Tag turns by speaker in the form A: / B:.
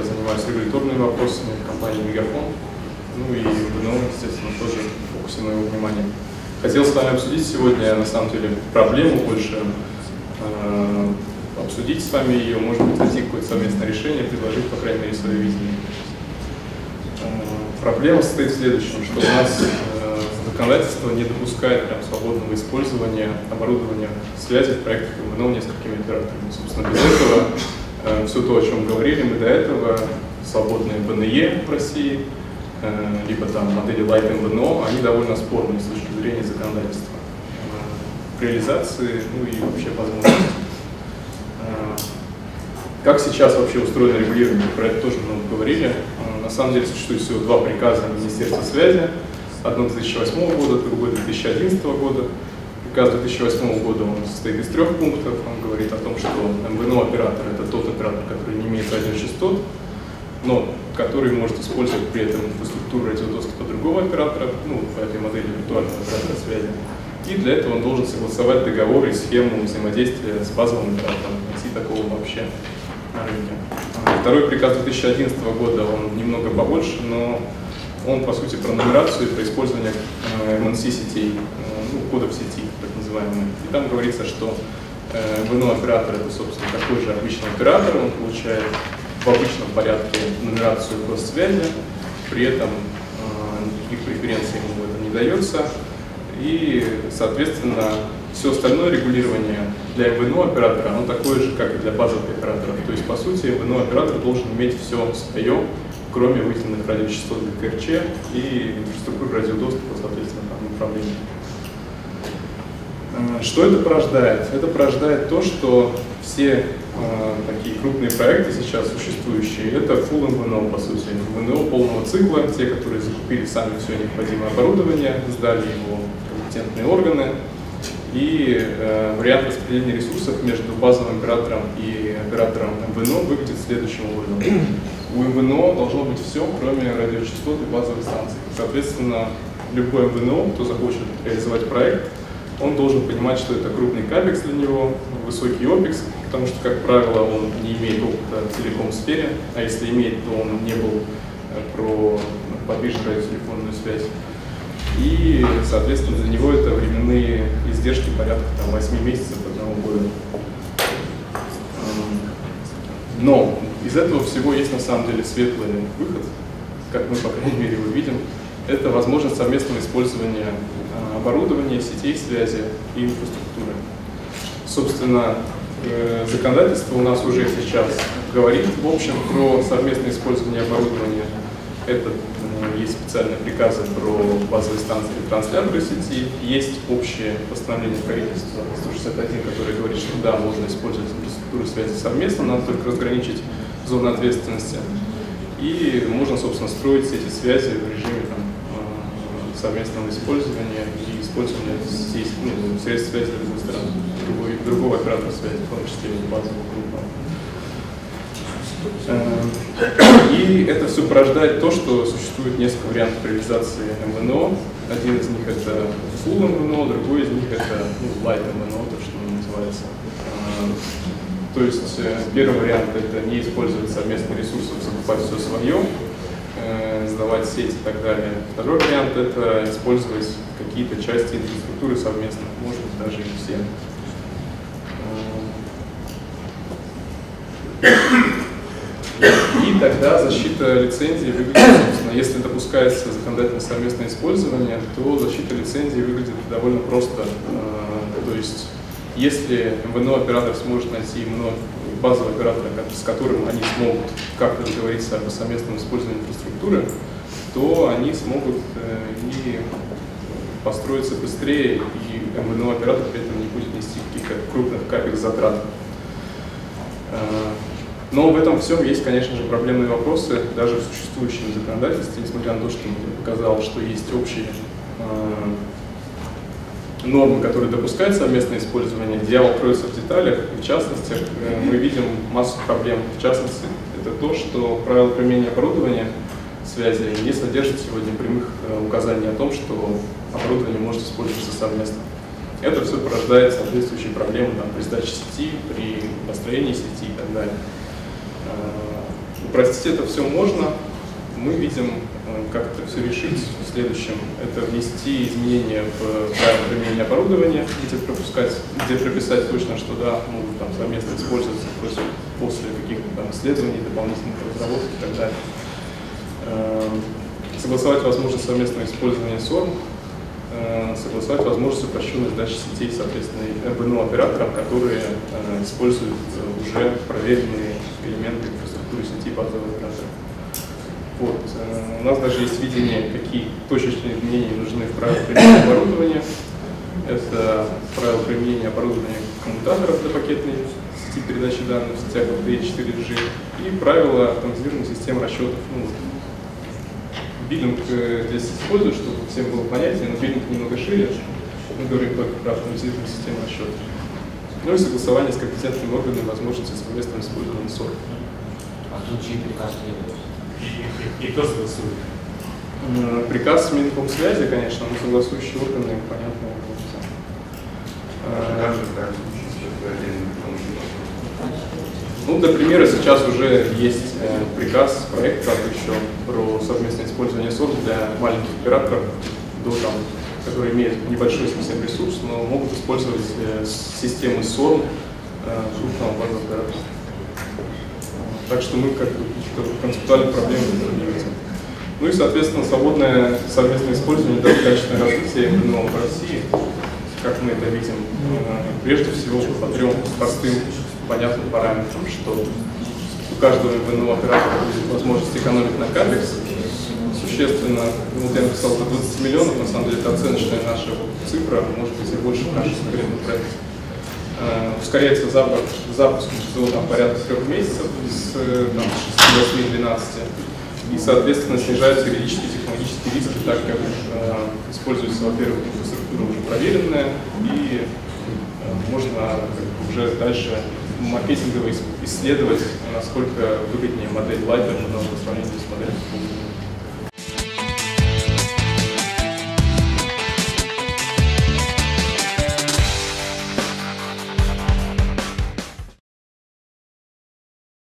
A: я занимаюсь регуляторными вопросами в компании Мегафон. Ну и ВНО, естественно, тоже в фокусе моего внимания. Хотел с вами обсудить сегодня, на самом деле, проблему больше, э, обсудить с вами ее, может быть, найти какое-то совместное решение, предложить, по крайней мере, свое видение. Э, проблема состоит в следующем, что у нас э, законодательство не допускает прям свободного использования оборудования связи в проектах МНО несколькими операторами. Собственно, без этого все то, о чем говорили мы до этого, свободные БНЕ в России, Э, либо там модели Light MVNO, они довольно спорные с точки зрения законодательства. Э, реализации, ну и вообще возможности. Э, как сейчас вообще устроено регулирование? Про это тоже много говорили. На самом деле существует всего два приказа Министерства связи. Одно 2008 года, другое 2011 года. Приказ 2008 года он состоит из трех пунктов. Он говорит о том, что МВНО оператор – это тот оператор, который не имеет радиочастот, но который может использовать при этом инфраструктуру радиодоступа другого оператора, ну, по этой модели виртуального оператора связи. И для этого он должен согласовать договор и схему взаимодействия с базовым оператором. Найти такого вообще на рынке. Второй приказ 2011 года, он немного побольше, но он, по сути, про нумерацию и про использование MNC э, сетей, э, ну, кодов сети, так называемых. И там говорится, что э, ВНО оператор это, собственно, такой же обычный оператор, он получает в обычном порядке нумерацию связи, при этом э, никаких преференций ему это не дается. И, соответственно, все остальное регулирование для МВНО оператора, оно такое же, как и для базовых операторов. То есть, по сути, МВНО оператор должен иметь все свое, кроме выделенных радиочастот для КРЧ и инфраструктуры радиодоступа, соответственно, там направления. Э, что это порождает? Это порождает то, что все э, такие крупные проекты сейчас существующие, это full MVNO, по сути, MVNO полного цикла, те, которые закупили сами все необходимое оборудование, сдали его компетентные органы, и э, вариант распределения ресурсов между базовым оператором и оператором МВНО выглядит следующим образом. У МВНО должно быть все, кроме радиочастот и базовых станций. Соответственно, любой МВНО, кто захочет реализовать проект, он должен понимать, что это крупный капекс для него, высокий опекс, потому что, как правило, он не имеет опыта в телеком сфере, а если имеет, то он не был э, про подвижную радиотелефонную связь. И, соответственно, для него это временные издержки порядка там, 8 месяцев одного года. Но из этого всего есть на самом деле светлый выход, как мы, по крайней мере, его видим. Это возможность совместного использования оборудования, сетей связи и инфраструктуры. Собственно, э, законодательство у нас уже сейчас говорит, в общем, про совместное использование оборудования. Это э, есть специальные приказы про базовые станции и трансляторы сети, есть общее постановление правительства 161, которое говорит, что да, можно использовать инфраструктуру связи совместно, надо только разграничить зоны ответственности. И можно, собственно, строить эти связи в режиме там, совместного использования и использования ну, средств связи другой стороны, другой, другого оператора связи, в том числе базового группа. Э, и это все порождает то, что существует несколько вариантов реализации МВНО. Один из них это full МВНО, другой из них это ну, light МВНО, то, что называется. Э, то есть э, первый вариант это не использовать совместные ресурсы, закупать все свое, сдавать сеть и так далее. Второй вариант – это использовать какие-то части инфраструктуры совместно, может быть, даже и все. И тогда защита лицензии выглядит, собственно, если допускается законодательное совместное использование, то защита лицензии выглядит довольно просто. Э, то есть, если МВНО-оператор сможет найти много базового оператора, с которым они смогут как-то договориться о совместном использовании инфраструктуры, то они смогут э, и построиться быстрее, и МВНО оператор при этом не будет нести каких-то крупных капекс затрат. Э, но в этом всем есть, конечно же, проблемные вопросы, даже в существующем законодательстве, несмотря на то, что показал, что есть общие э, нормы, которые допускают совместное использование, дьявол кроется в деталях. В частности, э, мы видим массу проблем. В частности, это то, что правила применения оборудования связи не содержат сегодня прямых э, указаний о том, что оборудование может использоваться совместно. Это все порождает соответствующие проблемы там, при сдаче сети, при построении сети и так далее. Э, Упростить это все можно. Мы видим, как это все решить в следующем. Это внести изменения в правила применения оборудования, где пропускать, где прописать точно, что да, могут там совместно использоваться после, после каких-то там исследований, дополнительных разработок и так далее. Эм, согласовать возможность совместного использования SORM, э, согласовать возможность упрощенной сдачи сетей, соответственно, МВНО операторам, которые э, используют уже проверенные элементы инфраструктуры сети базовых операторов. Вот. Э, у нас даже есть видение, какие точечные изменения нужны в правилах применения оборудования. Это правило применения оборудования коммутаторов для пакетной сети передачи данных в сетях LTE 4G и правила автоматизированной системы расчетов. Ну, биллинг э, здесь использую, чтобы всем было понятнее, но биллинг немного шире. Мы говорим только про автоматизированную систему расчетов. Ну и согласование с компетентными органами возможности совместного использования СОР.
B: А тут чей приказ
C: И, и кто согласует?
A: Приказ Минкомсвязи, конечно, но согласующие органы, понятно, это все. Ну, для примера, сейчас уже есть э, приказ, проект, как еще про совместное использование СОР для маленьких операторов, до, там, которые имеют небольшой совсем ресурс, но могут использовать э, системы СОРМ э, крупного базового оператора. Так что мы как бы концептуальных проблем не видим. Ну и, соответственно, свободное совместное использование дает качественное развитие МВНО в России, как мы это видим. Прежде всего по трем простым понятным параметрам, что у каждого МВНО оператора будет возможность экономить на кабекс существенно. Ну, вот я написал до 20 миллионов, на самом деле это оценочная наша цифра, может быть и больше в нашем проекте. Uh, ускоряется запуск, запуск до там, порядка трех месяцев с там, 6, 8, 12. И, соответственно, снижаются юридические и технологические риски, так как uh, используется, во-первых, инфраструктура уже проверенная, и можно уже дальше маркетингово исследовать, насколько выгоднее модель Lighter в сравнении с моделью